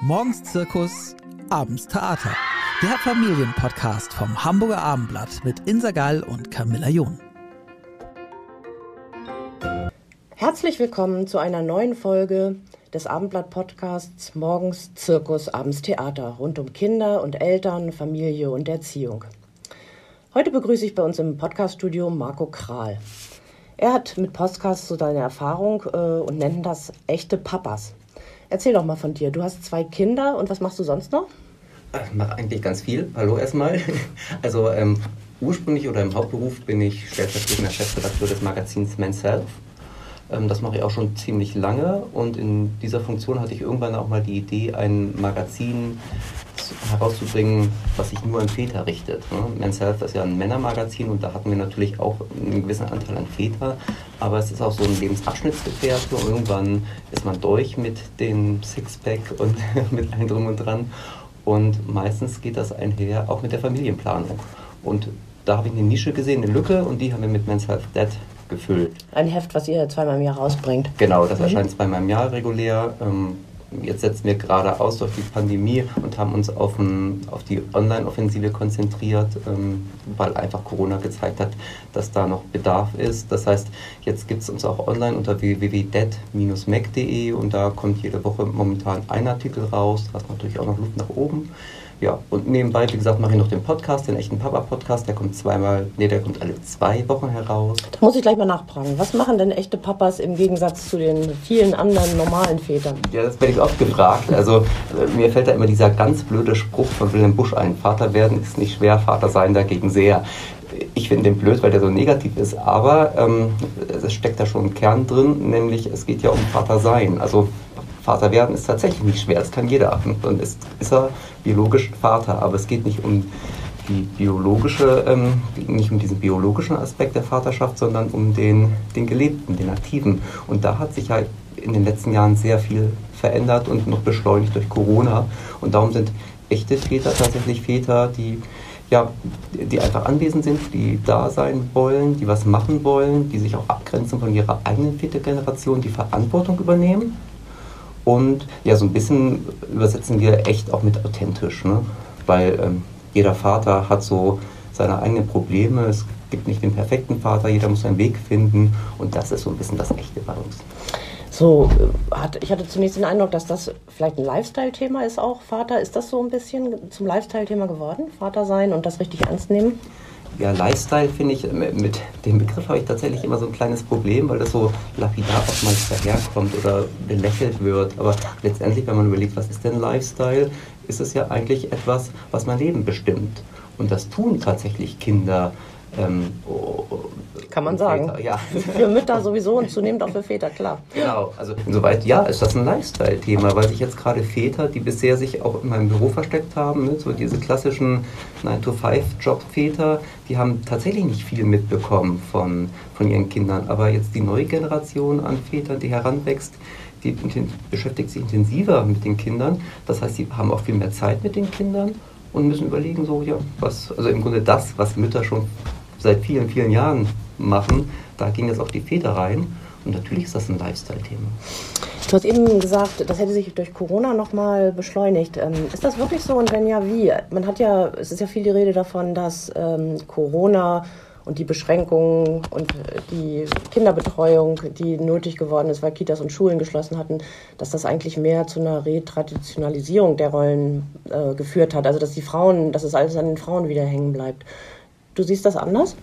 Morgens Zirkus, abends Theater. Der Familienpodcast vom Hamburger Abendblatt mit Insa Gall und Camilla John. Herzlich willkommen zu einer neuen Folge des Abendblatt-Podcasts Morgens Zirkus, abends Theater rund um Kinder und Eltern, Familie und Erziehung. Heute begrüße ich bei uns im Podcaststudio Marco Kral. Er hat mit Podcasts so seine Erfahrung äh, und nennt das echte Papas. Erzähl doch mal von dir. Du hast zwei Kinder und was machst du sonst noch? Ich mache eigentlich ganz viel. Hallo erstmal. Also ähm, ursprünglich oder im Hauptberuf bin ich stellvertretender Chefredakteur des Magazins Men's Health. Ähm, das mache ich auch schon ziemlich lange und in dieser Funktion hatte ich irgendwann auch mal die Idee, ein Magazin herauszubringen, was sich nur an Väter richtet. Ne? Men's Health ist ja ein Männermagazin und da hatten wir natürlich auch einen gewissen Anteil an Väter, aber es ist auch so ein Lebensabschnittsgefährte und irgendwann ist man durch mit dem Sixpack und mit allem drum und dran und meistens geht das einher auch mit der Familienplanung und da habe ich eine Nische gesehen, eine Lücke und die haben wir mit Men's Health Dead gefüllt. Ein Heft, was ihr zweimal im Jahr rausbringt. Genau, das mhm. erscheint zweimal im Jahr regulär. Ähm, jetzt setzen wir gerade aus durch die Pandemie und haben uns auf, ein, auf die Online-Offensive konzentriert, ähm, weil einfach Corona gezeigt hat, dass da noch Bedarf ist. Das heißt, jetzt gibt es uns auch online unter www.dead-mac.de und da kommt jede Woche momentan ein Artikel raus. Da ist natürlich auch noch Luft nach oben. Ja, und nebenbei, wie gesagt, mache ich noch den Podcast, den echten Papa-Podcast. Der kommt zweimal, nee, der kommt alle zwei Wochen heraus. Da muss ich gleich mal nachfragen. Was machen denn echte Papas im Gegensatz zu den vielen anderen normalen Vätern? Ja, das werde ich oft gefragt. Also, äh, mir fällt da immer dieser ganz blöde Spruch von Wilhelm Busch ein: Vater werden ist nicht schwer, Vater sein dagegen sehr. Ich finde den blöd, weil der so negativ ist, aber ähm, es steckt da schon ein Kern drin, nämlich es geht ja um Vater sein. Also Vater werden ist tatsächlich nicht schwer, das kann jeder. Und ist, ist er biologisch Vater, aber es geht nicht um die biologische, ähm, nicht um diesen biologischen Aspekt der Vaterschaft, sondern um den, den gelebten, den aktiven. Und da hat sich halt in den letzten Jahren sehr viel verändert und noch beschleunigt durch Corona. Und darum sind echte Väter tatsächlich Väter, die ja, die einfach anwesend sind, die da sein wollen, die was machen wollen, die sich auch abgrenzen von ihrer eigenen Vätergeneration, die Verantwortung übernehmen und ja, so ein bisschen übersetzen wir echt auch mit authentisch, ne? weil ähm, jeder Vater hat so seine eigenen Probleme. Es gibt nicht den perfekten Vater, jeder muss seinen Weg finden und das ist so ein bisschen das Echte bei uns. So, äh, hat, ich hatte zunächst den Eindruck, dass das vielleicht ein Lifestyle-Thema ist auch, Vater. Ist das so ein bisschen zum Lifestyle-Thema geworden, Vater sein und das richtig ernst nehmen? Ja, Lifestyle finde ich, mit dem Begriff habe ich tatsächlich immer so ein kleines Problem, weil das so lapidar oftmals daherkommt oder belächelt wird. Aber letztendlich, wenn man überlegt, was ist denn Lifestyle, ist es ja eigentlich etwas, was mein Leben bestimmt. Und das tun tatsächlich Kinder ähm, Kann man sagen. Väter, ja. Für Mütter sowieso und zunehmend auch für Väter, klar. Genau, also insoweit ja, ist das ein Lifestyle-Thema, weil sich jetzt gerade Väter, die bisher sich auch in meinem Büro versteckt haben, ne, so diese klassischen 9-to-5-Job-Väter, die haben tatsächlich nicht viel mitbekommen von, von ihren Kindern. Aber jetzt die neue Generation an Vätern, die heranwächst, die beschäftigt sich intensiver mit den Kindern. Das heißt, sie haben auch viel mehr Zeit mit den Kindern und müssen überlegen, so, ja, was, also im Grunde das, was Mütter schon seit vielen, vielen Jahren machen. Da ging jetzt auch die Väter rein. Und natürlich ist das ein Lifestyle-Thema. Du hast eben gesagt, das hätte sich durch Corona nochmal beschleunigt. Ähm, ist das wirklich so und wenn ja, wie? Man hat ja, es ist ja viel die Rede davon, dass ähm, Corona und die Beschränkungen und die Kinderbetreuung, die nötig geworden ist, weil Kitas und Schulen geschlossen hatten, dass das eigentlich mehr zu einer Retraditionalisierung der Rollen äh, geführt hat. Also dass die Frauen, dass es alles an den Frauen wieder hängen bleibt. Du siehst das anders?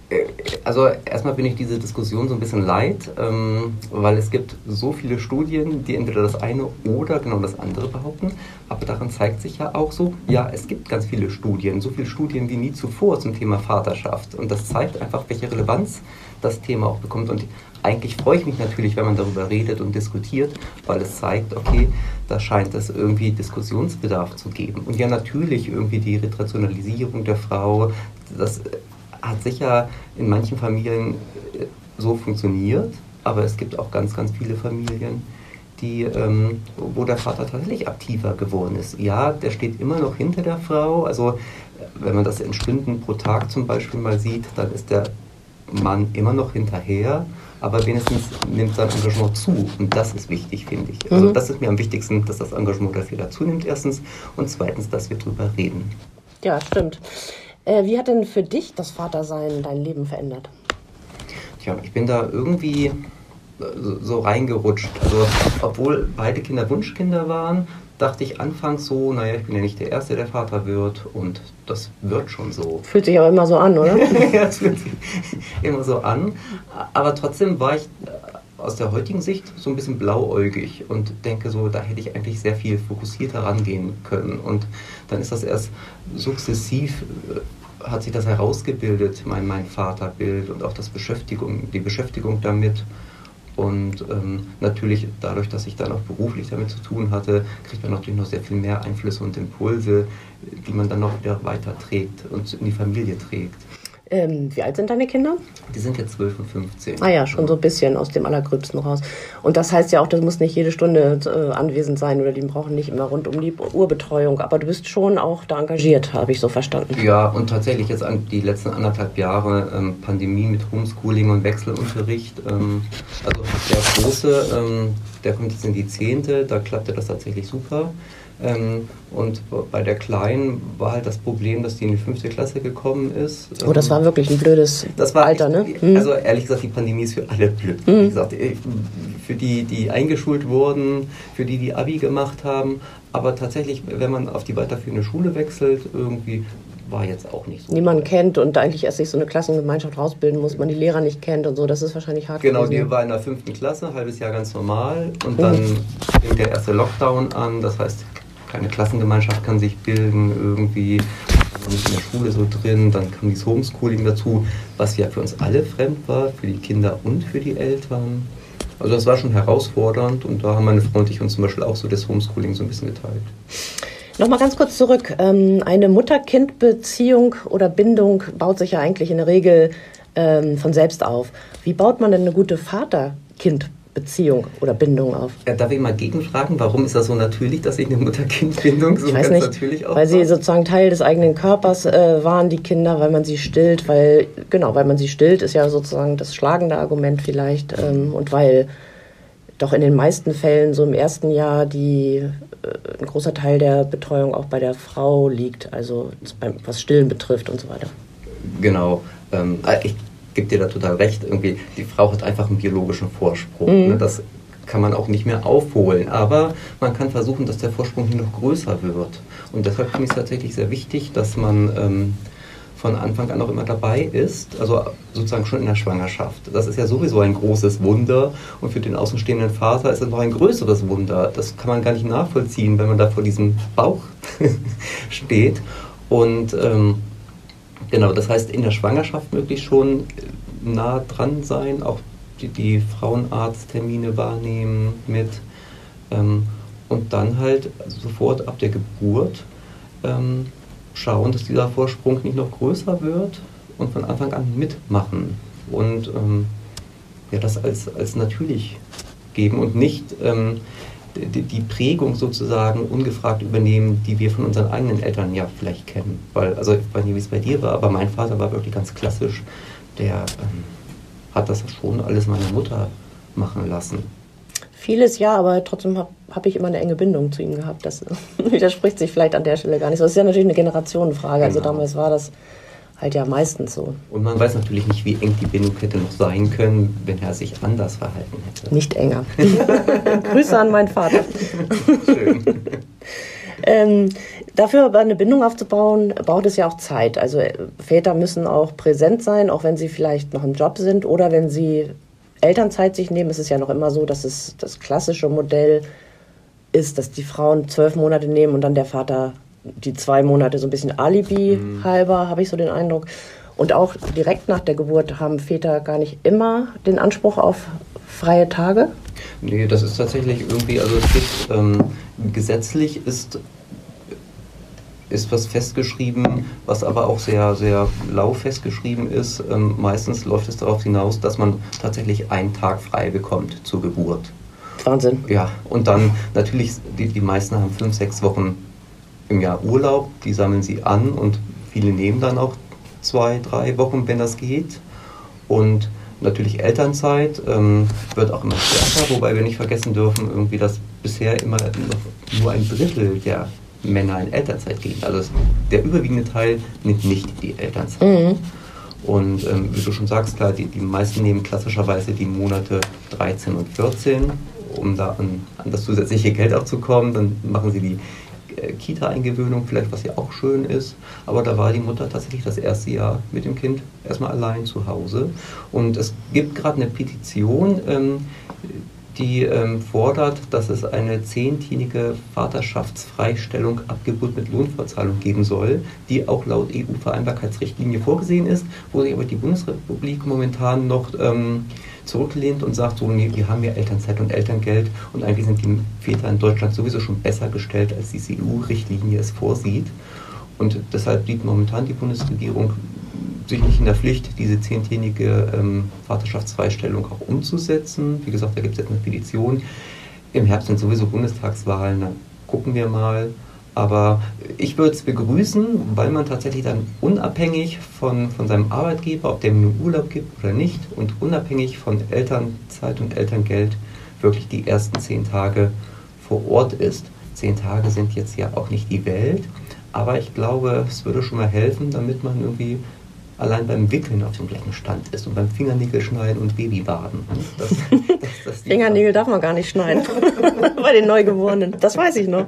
Also erstmal bin ich diese Diskussion so ein bisschen leid, ähm, weil es gibt so viele Studien, die entweder das eine oder genau das andere behaupten. Aber daran zeigt sich ja auch so, ja, es gibt ganz viele Studien, so viele Studien wie nie zuvor zum Thema Vaterschaft. Und das zeigt einfach, welche Relevanz das Thema auch bekommt. Und eigentlich freue ich mich natürlich, wenn man darüber redet und diskutiert, weil es zeigt, okay, da scheint es irgendwie Diskussionsbedarf zu geben. Und ja, natürlich irgendwie die Retrationalisierung der Frau, das hat sicher in manchen Familien äh, so funktioniert, aber es gibt auch ganz, ganz viele Familien, die, ähm, wo der Vater tatsächlich aktiver geworden ist. Ja, der steht immer noch hinter der Frau. Also wenn man das in Stunden pro Tag zum Beispiel mal sieht, dann ist der Mann immer noch hinterher, aber wenigstens nimmt sein Engagement zu. Und das ist wichtig, finde ich. Also mhm. das ist mir am wichtigsten, dass das Engagement dafür dazu nimmt, erstens. Und zweitens, dass wir drüber reden. Ja, stimmt. Äh, wie hat denn für dich das Vatersein dein Leben verändert? Tja, ich bin da irgendwie so, so reingerutscht. Also, obwohl beide Kinder Wunschkinder waren, dachte ich anfangs so, naja, ich bin ja nicht der Erste, der Vater wird und das wird schon so. Fühlt sich aber immer so an, oder? ja, es fühlt sich immer so an. Aber trotzdem war ich äh, aus der heutigen Sicht so ein bisschen blauäugig und denke so, da hätte ich eigentlich sehr viel fokussierter rangehen können. Und dann ist das erst sukzessiv äh, hat sich das herausgebildet, mein, mein Vaterbild und auch das Beschäftigung, die Beschäftigung damit. Und ähm, natürlich dadurch, dass ich dann auch beruflich damit zu tun hatte, kriegt man natürlich noch sehr viel mehr Einflüsse und Impulse, die man dann noch wieder weiterträgt und in die Familie trägt. Ähm, wie alt sind deine Kinder? Die sind jetzt 12 und 15. Ah ja, schon so ein bisschen aus dem Allergröbsten raus. Und das heißt ja auch, das muss nicht jede Stunde äh, anwesend sein oder die brauchen nicht immer rund um die Urbetreuung. Aber du bist schon auch da engagiert, habe ich so verstanden. Ja, und tatsächlich jetzt an die letzten anderthalb Jahre ähm, Pandemie mit Homeschooling und Wechselunterricht. Ähm, also der Große, ähm, der kommt jetzt in die Zehnte, da klappte das tatsächlich super. Ähm, und bei der Kleinen war halt das Problem, dass die in die fünfte Klasse gekommen ist. Oh, das war wirklich ein blödes das war Alter, echt, ne? Mhm. Also ehrlich gesagt, die Pandemie ist für alle blöd. Mhm. Wie gesagt, äh, für die, die eingeschult wurden, für die, die Abi gemacht haben. Aber tatsächlich, wenn man auf die weiterführende Schule wechselt, irgendwie war jetzt auch nicht so. Niemand kennt und eigentlich erst sich so eine Klassengemeinschaft rausbilden muss, man die Lehrer nicht kennt und so, das ist wahrscheinlich hart. Genau, gewesen. die war in der fünften Klasse, halbes Jahr ganz normal und dann mhm. fing der erste Lockdown an, das heißt, keine Klassengemeinschaft kann sich bilden, irgendwie nicht in der Schule so drin, dann kam dieses Homeschooling dazu, was ja für uns alle fremd war, für die Kinder und für die Eltern. Also das war schon herausfordernd und da haben meine Frau und ich uns zum Beispiel auch so das Homeschooling so ein bisschen geteilt. Nochmal ganz kurz zurück. Ähm, eine Mutter-Kind-Beziehung oder Bindung baut sich ja eigentlich in der Regel ähm, von selbst auf. Wie baut man denn eine gute Vater-Kind-Beziehung Beziehung oder Bindung auf. Ja, darf ich mal gegenfragen, warum ist das so natürlich, dass ich eine Mutter-Kind-Bindung so ich weiß ganz nicht, natürlich aufbaue? Weil sie sozusagen Teil des eigenen Körpers äh, waren, die Kinder, weil man sie stillt, weil, genau, weil man sie stillt, ist ja sozusagen das schlagende Argument vielleicht. Ähm, und weil doch in den meisten Fällen so im ersten Jahr die, äh, ein großer Teil der Betreuung auch bei der Frau liegt, also was Stillen betrifft und so weiter. Genau. Ähm, äh, ich gebe dir da total recht. Irgendwie, die Frau hat einfach einen biologischen Vorsprung. Mhm. Ne? Das kann man auch nicht mehr aufholen. Aber man kann versuchen, dass der Vorsprung hier noch größer wird. Und deshalb finde ich es tatsächlich sehr wichtig, dass man ähm, von Anfang an auch immer dabei ist, also sozusagen schon in der Schwangerschaft. Das ist ja sowieso ein großes Wunder und für den außenstehenden Vater ist es noch ein größeres Wunder. Das kann man gar nicht nachvollziehen, wenn man da vor diesem Bauch steht. Und ähm, Genau, das heißt in der Schwangerschaft möglichst schon nah dran sein, auch die, die Frauenarzttermine wahrnehmen mit ähm, und dann halt sofort ab der Geburt ähm, schauen, dass dieser Vorsprung nicht noch größer wird und von Anfang an mitmachen und ähm, ja, das als, als natürlich geben und nicht ähm, die, die, Prägung sozusagen ungefragt übernehmen, die wir von unseren eigenen Eltern ja vielleicht kennen. Weil, also ich weiß nicht, wie es bei dir war, aber mein Vater war wirklich ganz klassisch. Der ähm, hat das schon alles meiner Mutter machen lassen. Vieles ja, aber trotzdem habe hab ich immer eine enge Bindung zu ihm gehabt. Das widerspricht sich vielleicht an der Stelle gar nicht. Das ist ja natürlich eine Generationenfrage. Also genau. Also damals war das halt ja meistens so. Und man weiß natürlich nicht, wie eng die Bindung hätte noch sein können, wenn er sich anders verhalten hätte. Nicht enger. Grüße an meinen Vater. Schön. ähm, dafür aber eine Bindung aufzubauen, braucht es ja auch Zeit. Also äh, Väter müssen auch präsent sein, auch wenn sie vielleicht noch im Job sind oder wenn sie Elternzeit sich nehmen. Es ist ja noch immer so, dass es das klassische Modell ist, dass die Frauen zwölf Monate nehmen und dann der Vater die zwei Monate so ein bisschen Alibi mhm. halber, habe ich so den Eindruck. Und auch direkt nach der Geburt haben Väter gar nicht immer den Anspruch auf freie Tage? Nee, das ist tatsächlich irgendwie, also es gibt, ähm, gesetzlich ist, ist was festgeschrieben, was aber auch sehr, sehr lau festgeschrieben ist. Ähm, meistens läuft es darauf hinaus, dass man tatsächlich einen Tag frei bekommt zur Geburt. Wahnsinn. Ja, und dann natürlich, die, die meisten haben fünf, sechs Wochen im Jahr Urlaub, die sammeln sie an und viele nehmen dann auch zwei, drei Wochen, wenn das geht. Und natürlich Elternzeit ähm, wird auch immer stärker, wobei wir nicht vergessen dürfen, irgendwie, dass bisher immer noch nur ein Drittel der Männer in Elternzeit gehen. Also der überwiegende Teil nimmt nicht die Elternzeit. Mhm. Und ähm, wie du schon sagst, klar, die, die meisten nehmen klassischerweise die Monate 13 und 14, um da an, an das zusätzliche Geld auch zu kommen. Dann machen sie die Kita-Eingewöhnung, vielleicht was ja auch schön ist. Aber da war die Mutter tatsächlich das erste Jahr mit dem Kind erstmal allein zu Hause. Und es gibt gerade eine Petition, ähm, die ähm, fordert, dass es eine zehntjährige Vaterschaftsfreistellung ab Geburt mit Lohnfortzahlung geben soll, die auch laut EU-Vereinbarkeitsrichtlinie vorgesehen ist, wo sich aber die Bundesrepublik momentan noch ähm, zurücklehnt und sagt, so, nee, wir haben ja Elternzeit und Elterngeld und eigentlich sind die Väter in Deutschland sowieso schon besser gestellt, als diese EU-Richtlinie es vorsieht. Und deshalb sieht momentan die Bundesregierung sich nicht in der Pflicht, diese zehntägige ähm, Vaterschaftsfreistellung auch umzusetzen. Wie gesagt, da gibt es jetzt eine Petition. Im Herbst sind sowieso Bundestagswahlen, dann gucken wir mal. Aber ich würde es begrüßen, weil man tatsächlich dann unabhängig von, von seinem Arbeitgeber, ob der mir Urlaub gibt oder nicht, und unabhängig von Elternzeit und Elterngeld wirklich die ersten zehn Tage vor Ort ist. Zehn Tage sind jetzt ja auch nicht die Welt, aber ich glaube, es würde schon mal helfen, damit man irgendwie allein beim Wickeln auf dem gleichen Stand ist und beim Fingernägel schneiden und Babybaden. Das, das, das Fingernägel darf man gar nicht schneiden bei den Neugeborenen. Das weiß ich noch.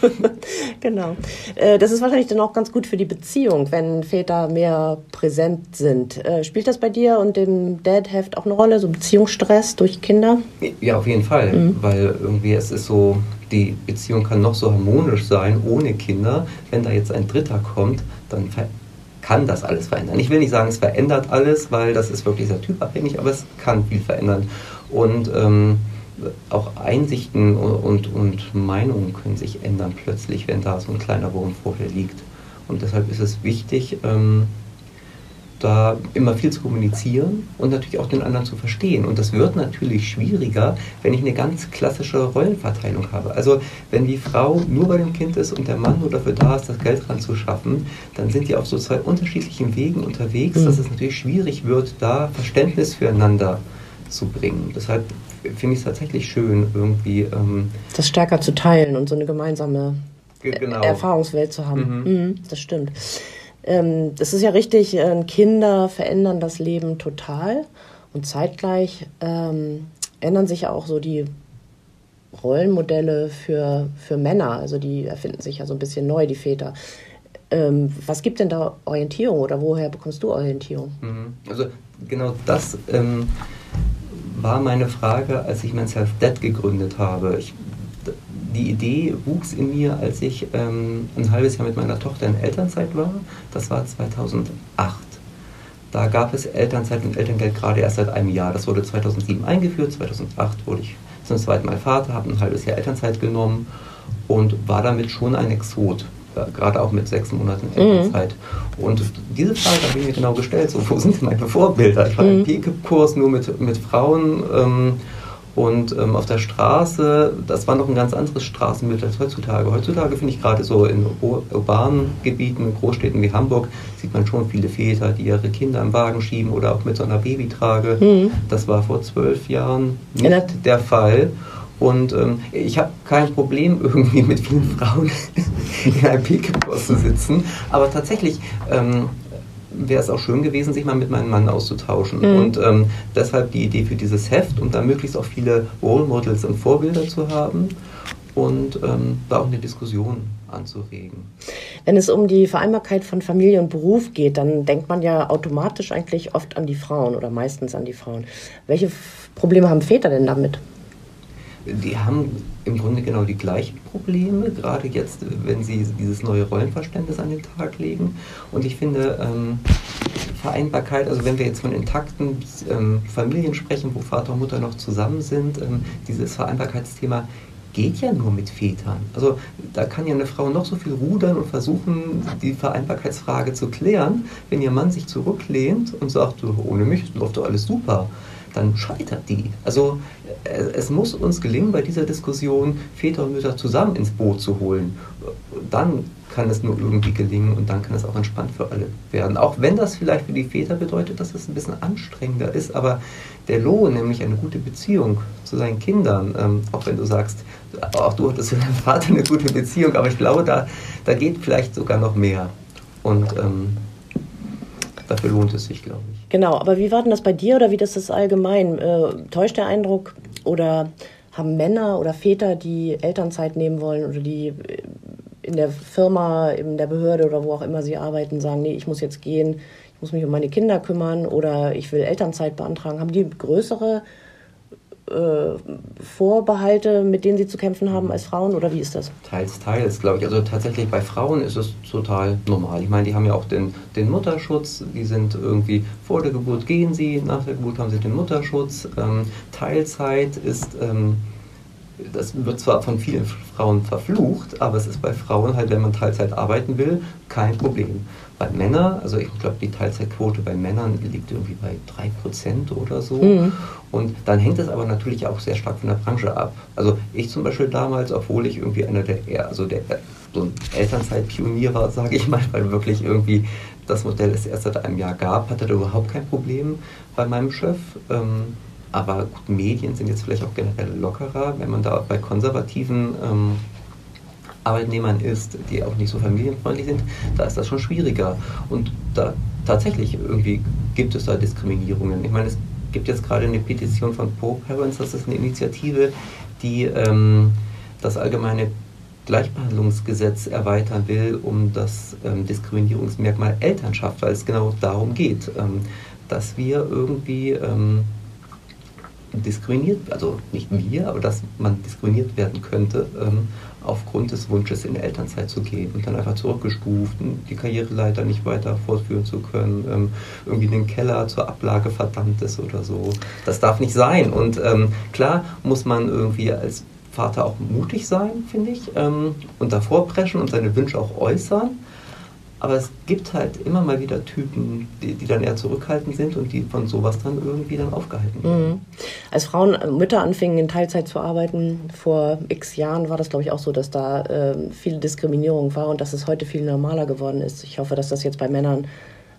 genau. Äh, das ist wahrscheinlich dann auch ganz gut für die Beziehung, wenn Väter mehr präsent sind. Äh, spielt das bei dir und dem Dad-Heft auch eine Rolle, so Beziehungsstress durch Kinder? Ja, auf jeden Fall, mhm. weil irgendwie es ist so, die Beziehung kann noch so harmonisch sein ohne Kinder. Wenn da jetzt ein Dritter kommt, dann kann das alles verändern. Ich will nicht sagen, es verändert alles, weil das ist wirklich sehr typabhängig, aber es kann viel verändern. Und ähm, auch Einsichten und, und, Meinungen können sich ändern plötzlich, wenn da so ein kleiner Wurm vorher liegt. Und deshalb ist es wichtig, ähm, da immer viel zu kommunizieren und natürlich auch den anderen zu verstehen. Und das wird natürlich schwieriger, wenn ich eine ganz klassische Rollenverteilung habe. Also wenn die Frau nur bei dem Kind ist und der Mann nur dafür da ist, das Geld ranzuschaffen, dann sind die auf so zwei unterschiedlichen Wegen unterwegs, mhm. dass es natürlich schwierig wird, da Verständnis füreinander zu bringen. Deshalb finde ich es tatsächlich schön, irgendwie... Ähm, das stärker zu teilen und so eine gemeinsame genau. Erfahrungswelt zu haben. Mhm. Mhm, das stimmt ähm, das ist ja richtig, äh, Kinder verändern das Leben total und zeitgleich ähm, ändern sich ja auch so die Rollenmodelle für, für Männer. Also die erfinden sich ja so ein bisschen neu, die Väter. Ähm, was gibt denn da Orientierung oder woher bekommst du Orientierung? Mhm. Also genau das ähm, war meine Frage, als ich mein Self-Dad gegründet habe. Ich die Idee wuchs in mir, als ich ähm, ein halbes Jahr mit meiner Tochter in Elternzeit war. Das war 2008. Da gab es Elternzeit und Elterngeld gerade erst seit einem Jahr. Das wurde 2007 eingeführt. 2008 wurde ich zum zweiten Mal Vater, habe ein halbes Jahr Elternzeit genommen und war damit schon ein Exot. gerade auch mit sechs Monaten mhm. Elternzeit. Mhm. Und diese Frage habe ich mir genau gestellt: so, Wo sind meine Vorbilder? Ich war mhm. im PKIP-Kurs nur mit, mit Frauen. Ähm, und ähm, auf der Straße, das war noch ein ganz anderes Straßenbild als heutzutage. Heutzutage finde ich gerade so in urbanen Gebieten, in Großstädten wie Hamburg, sieht man schon viele Väter, die ihre Kinder im Wagen schieben oder auch mit so einer Babytrage. Mhm. Das war vor zwölf Jahren nicht ja. der Fall. Und ähm, ich habe kein Problem, irgendwie mit vielen Frauen in einem Pkw zu sitzen. Aber tatsächlich, ähm, wäre es auch schön gewesen, sich mal mit meinem Mann auszutauschen. Mhm. Und ähm, deshalb die Idee für dieses Heft, um da möglichst auch viele Role Models und Vorbilder zu haben und ähm, da auch eine Diskussion anzuregen. Wenn es um die Vereinbarkeit von Familie und Beruf geht, dann denkt man ja automatisch eigentlich oft an die Frauen oder meistens an die Frauen. Welche Probleme haben Väter denn damit? Die haben im Grunde genau die gleichen Probleme, gerade jetzt, wenn sie dieses neue Rollenverständnis an den Tag legen. Und ich finde, ähm, Vereinbarkeit, also wenn wir jetzt von intakten ähm, Familien sprechen, wo Vater und Mutter noch zusammen sind, ähm, dieses Vereinbarkeitsthema geht ja nur mit Vätern. Also da kann ja eine Frau noch so viel rudern und versuchen, die Vereinbarkeitsfrage zu klären. Wenn ihr Mann sich zurücklehnt und sagt, ohne mich läuft doch alles super, dann scheitert die. Also es muss uns gelingen, bei dieser Diskussion Väter und Mütter zusammen ins Boot zu holen. Dann kann es nur irgendwie gelingen und dann kann es auch entspannt für alle werden. Auch wenn das vielleicht für die Väter bedeutet, dass es ein bisschen anstrengender ist, aber der Lohn, nämlich eine gute Beziehung zu seinen Kindern, ähm, auch wenn du sagst, auch du hattest mit deinem Vater eine gute Beziehung, aber ich glaube, da, da geht vielleicht sogar noch mehr. Und ähm, dafür lohnt es sich, glaube ich. Genau, aber wie war denn das bei dir oder wie das ist allgemein? Äh, täuscht der Eindruck oder haben Männer oder Väter, die Elternzeit nehmen wollen oder die äh, in der Firma, in der Behörde oder wo auch immer sie arbeiten, sagen, nee, ich muss jetzt gehen, ich muss mich um meine Kinder kümmern oder ich will Elternzeit beantragen, haben die größere äh, Vorbehalte, mit denen sie zu kämpfen haben als Frauen oder wie ist das? Teils, teils, glaube ich. Also tatsächlich bei Frauen ist es total normal. Ich meine, die haben ja auch den, den Mutterschutz, die sind irgendwie vor der Geburt gehen sie, nach der Geburt haben sie den Mutterschutz. Ähm, Teilzeit ist. Ähm, das wird zwar von vielen Frauen verflucht, aber es ist bei Frauen halt, wenn man Teilzeit arbeiten will, kein Problem. Bei Männern, also ich glaube, die Teilzeitquote bei Männern liegt irgendwie bei 3% oder so. Mhm. Und dann hängt es aber natürlich auch sehr stark von der Branche ab. Also ich zum Beispiel damals, obwohl ich irgendwie einer der, also der so ein Elternzeitpionier war, sage ich mal, weil wirklich irgendwie das Modell es erst seit einem Jahr gab, hatte da überhaupt kein Problem bei meinem Chef. Ähm, aber gut, Medien sind jetzt vielleicht auch generell lockerer, wenn man da bei konservativen ähm, Arbeitnehmern ist, die auch nicht so familienfreundlich sind, da ist das schon schwieriger. Und da tatsächlich irgendwie gibt es da Diskriminierungen. Ich meine, es gibt jetzt gerade eine Petition von Pro-Parents, das ist eine Initiative, die ähm, das allgemeine Gleichbehandlungsgesetz erweitern will, um das ähm, Diskriminierungsmerkmal Elternschaft, weil es genau darum geht, ähm, dass wir irgendwie ähm, diskriminiert, also nicht wir, aber dass man diskriminiert werden könnte, ähm, aufgrund des Wunsches in Elternzeit zu gehen und dann einfach zurückgestuft, die Karriereleiter nicht weiter fortführen zu können, ähm, irgendwie den Keller zur Ablage verdammt ist oder so. Das darf nicht sein. Und ähm, klar muss man irgendwie als Vater auch mutig sein, finde ich, ähm, und davor preschen und seine Wünsche auch äußern. Aber es gibt halt immer mal wieder Typen, die, die dann eher zurückhaltend sind und die von sowas dann irgendwie dann aufgehalten werden. Mhm. Als Frauen, äh, Mütter anfingen in Teilzeit zu arbeiten, vor x Jahren war das, glaube ich, auch so, dass da äh, viel Diskriminierung war und dass es heute viel normaler geworden ist. Ich hoffe, dass das jetzt bei Männern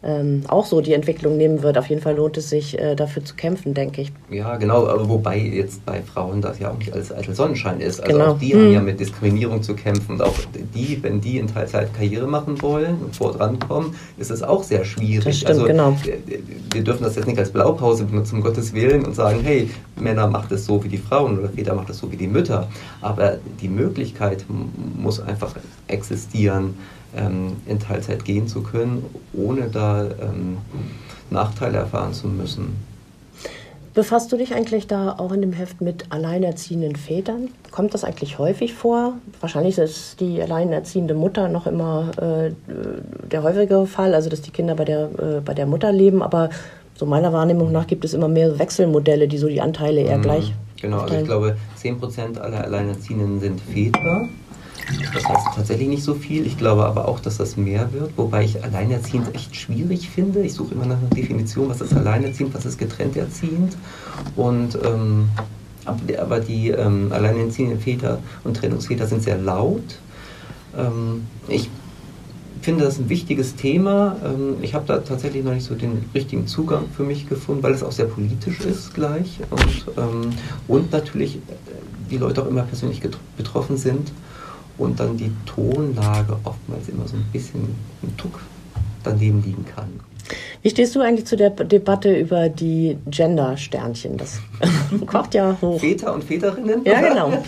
ähm, auch so die Entwicklung nehmen wird. Auf jeden Fall lohnt es sich, äh, dafür zu kämpfen, denke ich. Ja, genau, aber wobei jetzt bei Frauen das ja auch nicht alles eitel Sonnenschein ist. Also genau. auch die hm. haben ja mit Diskriminierung zu kämpfen und auch die, wenn die in Teilzeit Karriere machen wollen und vor drankommen, ist es auch sehr schwierig. Das stimmt, also, genau. Wir dürfen das jetzt nicht als Blaupause benutzen, um Gottes Willen, und sagen, hey, Männer macht es so wie die Frauen oder Väter macht es so wie die Mütter. Aber die Möglichkeit muss einfach existieren, ähm, in Teilzeit gehen zu können, ohne da ähm, Nachteile erfahren zu müssen. Befasst du dich eigentlich da auch in dem Heft mit alleinerziehenden Vätern? Kommt das eigentlich häufig vor? Wahrscheinlich ist die alleinerziehende Mutter noch immer äh, der häufigere Fall, also dass die Kinder bei der, äh, bei der Mutter leben, aber so meiner Wahrnehmung nach gibt es immer mehr Wechselmodelle, die so die Anteile eher mhm. gleich. Genau, also ich glaube, 10% aller Alleinerziehenden sind Väter. Das heißt tatsächlich nicht so viel. Ich glaube aber auch, dass das mehr wird, wobei ich alleinerziehend echt schwierig finde. Ich suche immer nach einer Definition, was ist alleinerziehend, was ist getrennt erziehend. Und ähm, aber die ähm, alleinerziehenden Väter und Trennungsväter sind sehr laut. Ähm, ich finde das ein wichtiges Thema. Ähm, ich habe da tatsächlich noch nicht so den richtigen Zugang für mich gefunden, weil es auch sehr politisch ist gleich und, ähm, und natürlich die Leute auch immer persönlich betroffen sind und dann die Tonlage oftmals immer so ein bisschen ein Tuck daneben liegen kann. Wie stehst du eigentlich zu der Debatte über die Gender-Sternchen? Das kocht ja hoch. Väter und Väterinnen? Ja, genau.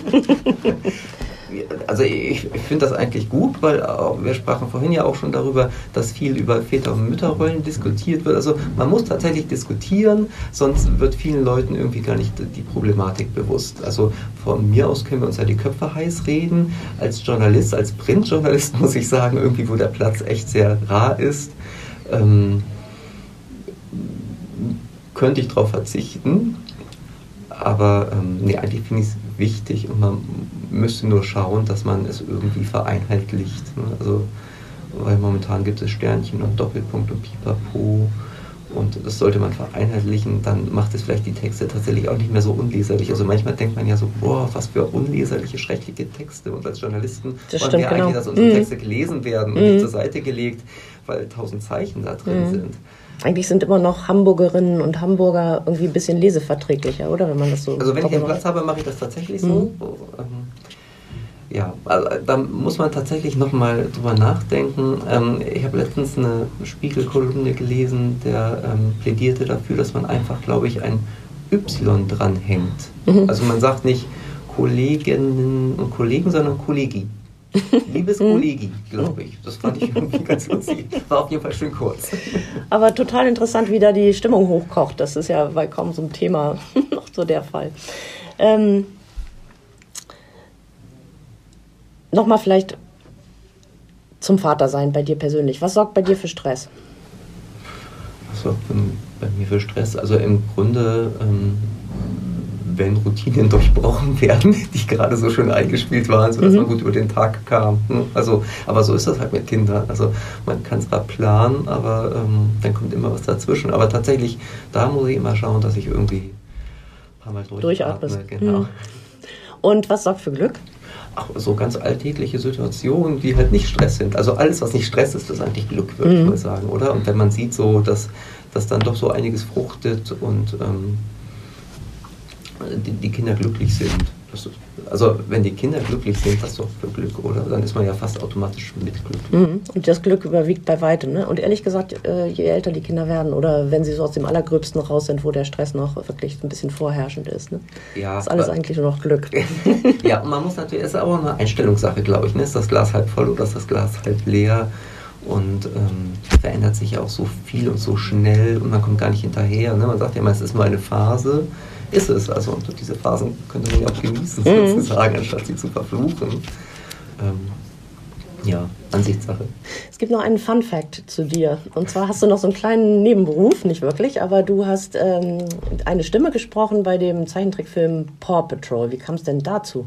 also ich, ich finde das eigentlich gut, weil äh, wir sprachen vorhin ja auch schon darüber, dass viel über Väter- und Mütterrollen diskutiert wird. Also man muss tatsächlich diskutieren, sonst wird vielen Leuten irgendwie gar nicht die Problematik bewusst. Also von mir aus können wir uns ja die Köpfe heiß reden. Als Journalist, als Printjournalist muss ich sagen, irgendwie wo der Platz echt sehr rar ist. Ähm, könnte ich darauf verzichten. Aber ähm, nee, eigentlich finde ich es wichtig und man müsste nur schauen, dass man es irgendwie vereinheitlicht. Ne? Also, weil momentan gibt es Sternchen und Doppelpunkt und Pipapo Und das sollte man vereinheitlichen, dann macht es vielleicht die Texte tatsächlich auch nicht mehr so unleserlich. Also manchmal denkt man ja so, boah, was für unleserliche, schreckliche Texte. Und als Journalisten das wollen wir genau. eigentlich, dass unsere mhm. Texte gelesen werden und mhm. nicht zur Seite gelegt, weil tausend Zeichen da drin mhm. sind. Eigentlich sind immer noch Hamburgerinnen und Hamburger irgendwie ein bisschen leseverträglicher, oder? Wenn man das so. Also wenn ich den Platz habe, mache ich das tatsächlich so. Mhm. Ähm, ja, also da muss man tatsächlich nochmal drüber nachdenken. Ähm, ich habe letztens eine Spiegelkolumne gelesen, der ähm, plädierte dafür, dass man einfach, glaube ich, ein Y dranhängt. Mhm. Also man sagt nicht Kolleginnen und Kollegen, sondern Kollegi. Liebes mhm. Kollegi, glaube ich. Das fand ich irgendwie ganz lustig. War auf jeden Fall schön kurz. Aber total interessant, wie da die Stimmung hochkocht. Das ist ja bei kaum so einem Thema noch so der Fall. Ähm, Nochmal vielleicht zum Vatersein bei dir persönlich. Was sorgt bei dir für Stress? Was sorgt bei mir für Stress? Also im Grunde, ähm, wenn Routinen durchbrochen werden, die gerade so schön eingespielt waren, sodass mhm. man gut über den Tag kam. Ne? Also, aber so ist das halt mit Kindern. Also man kann zwar planen, aber ähm, dann kommt immer was dazwischen. Aber tatsächlich, da muss ich immer schauen, dass ich irgendwie ein paar Mal durchatme. Genau. Mhm. Und was sorgt für Glück? Ach, so ganz alltägliche Situationen, die halt nicht Stress sind. Also alles, was nicht Stress ist, ist eigentlich Glück, würde mhm. ich mal sagen, oder? Und wenn man sieht so, dass, dass dann doch so einiges fruchtet und ähm, die, die Kinder glücklich sind, ist, also wenn die Kinder glücklich sind, das ist doch für Glück, oder? Dann ist man ja fast automatisch mit Glück. Mhm. Und das Glück überwiegt bei weitem. Ne? Und ehrlich gesagt, äh, je älter die Kinder werden oder wenn sie so aus dem Allergröbsten raus sind, wo der Stress noch wirklich ein bisschen vorherrschend ist, ne? ja, ist alles eigentlich nur noch Glück. ja, und man muss natürlich, es ist aber eine Einstellungssache, glaube ich. Ne? Ist das Glas halb voll oder ist das Glas halb leer? Und ähm, verändert sich ja auch so viel und so schnell und man kommt gar nicht hinterher. Ne? Man sagt ja immer, es ist nur eine Phase ist es. Also und diese Phasen könnte man ja auch genießen, mhm. sozusagen, anstatt sie zu verfluchen. Ähm, ja, Ansichtssache. Es gibt noch einen Fun Fact zu dir. Und zwar hast du noch so einen kleinen Nebenberuf, nicht wirklich, aber du hast ähm, eine Stimme gesprochen bei dem Zeichentrickfilm Paw Patrol. Wie kam es denn dazu?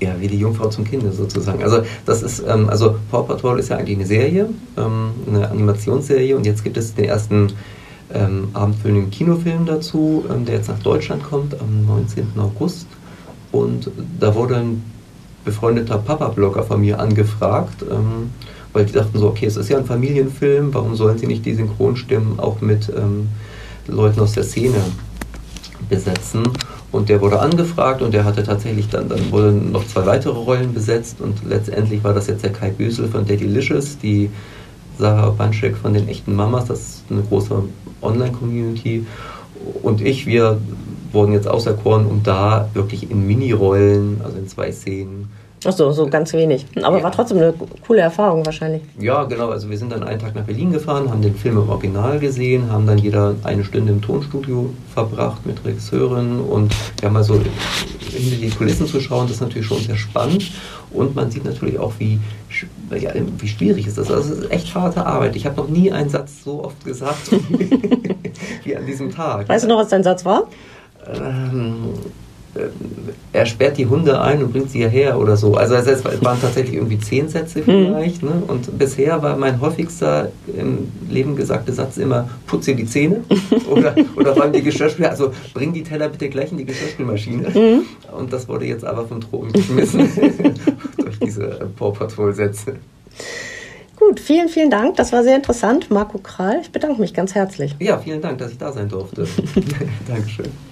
Ja, wie die Jungfrau zum Kinde sozusagen. Also das ist, ähm, also Paw Patrol ist ja eigentlich eine Serie, ähm, eine Animationsserie und jetzt gibt es den ersten ähm, abendfüllenden Kinofilm dazu, ähm, der jetzt nach Deutschland kommt am 19. August. Und da wurde ein befreundeter Papa-Blogger von mir angefragt, ähm, weil die dachten so, okay, es ist ja ein Familienfilm, warum sollen sie nicht die Synchronstimmen auch mit ähm, Leuten aus der Szene besetzen? Und der wurde angefragt und der hatte tatsächlich dann, dann wurden noch zwei weitere Rollen besetzt und letztendlich war das jetzt der Kai Büsel von Daddylicious, die Sarah Banschek von den echten Mamas, das ist eine große Online-Community. Und ich, wir wurden jetzt auserkoren, um da wirklich in Mini-Rollen, also in zwei Szenen, Ach so, so ganz wenig. Aber ja. war trotzdem eine coole Erfahrung wahrscheinlich. Ja, genau. Also wir sind dann einen Tag nach Berlin gefahren, haben den Film im Original gesehen, haben dann jeder eine Stunde im Tonstudio verbracht mit Regisseurin und wir haben also hinter die Kulissen zu schauen, das ist natürlich schon sehr spannend. Und man sieht natürlich auch, wie, ja, wie schwierig ist das. Also es ist echt harte Arbeit. Ich habe noch nie einen Satz so oft gesagt wie an diesem Tag. Weißt du noch, was dein Satz war? Ähm, äh, er sperrt die Hunde ein und bringt sie hierher oder so. Also es waren tatsächlich irgendwie zehn Sätze mhm. vielleicht. Ne? Und bisher war mein häufigster im Leben gesagter Satz immer, putze die Zähne oder, oder räum die Geschirrspüler, also bring die Teller bitte gleich in die Geschirrspülmaschine. Mhm. Und das wurde jetzt aber vom Thron geschmissen durch diese Paw Patrol Sätze. Gut, vielen, vielen Dank. Das war sehr interessant. Marco Kral, ich bedanke mich ganz herzlich. Ja, vielen Dank, dass ich da sein durfte. Dankeschön.